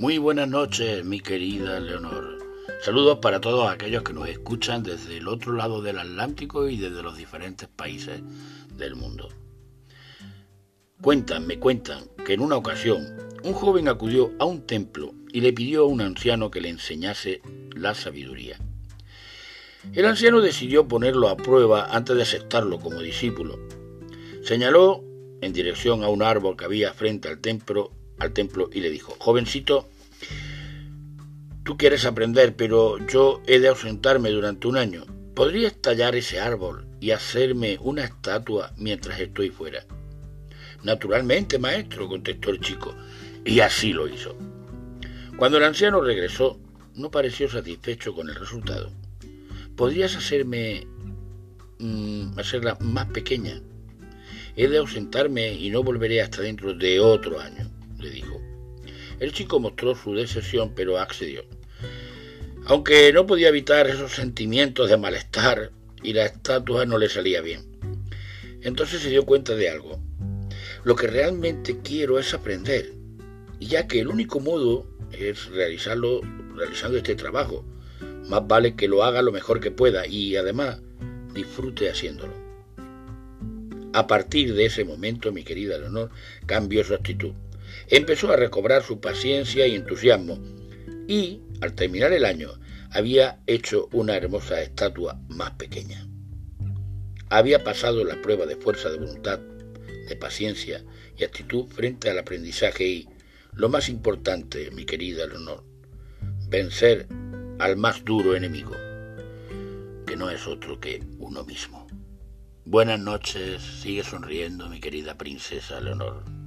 Muy buenas noches, mi querida Leonor. Saludos para todos aquellos que nos escuchan desde el otro lado del Atlántico y desde los diferentes países del mundo. Cuentan, me cuentan, que en una ocasión un joven acudió a un templo y le pidió a un anciano que le enseñase la sabiduría. El anciano decidió ponerlo a prueba antes de aceptarlo como discípulo. Señaló en dirección a un árbol que había frente al templo, al templo y le dijo, jovencito, tú quieres aprender, pero yo he de ausentarme durante un año. ¿Podrías tallar ese árbol y hacerme una estatua mientras estoy fuera? Naturalmente, maestro, contestó el chico, y así lo hizo. Cuando el anciano regresó, no pareció satisfecho con el resultado. ¿Podrías hacerme... Mm, hacerla más pequeña? He de ausentarme y no volveré hasta dentro de otro año. El chico mostró su decepción, pero accedió. Aunque no podía evitar esos sentimientos de malestar y la estatua no le salía bien. Entonces se dio cuenta de algo. Lo que realmente quiero es aprender, ya que el único modo es realizarlo realizando este trabajo, más vale que lo haga lo mejor que pueda y además disfrute haciéndolo. A partir de ese momento, mi querida Leonor cambió su actitud. Empezó a recobrar su paciencia y entusiasmo y, al terminar el año, había hecho una hermosa estatua más pequeña. Había pasado la prueba de fuerza de voluntad, de paciencia y actitud frente al aprendizaje y, lo más importante, mi querida Leonor, vencer al más duro enemigo, que no es otro que uno mismo. Buenas noches, sigue sonriendo mi querida princesa Leonor.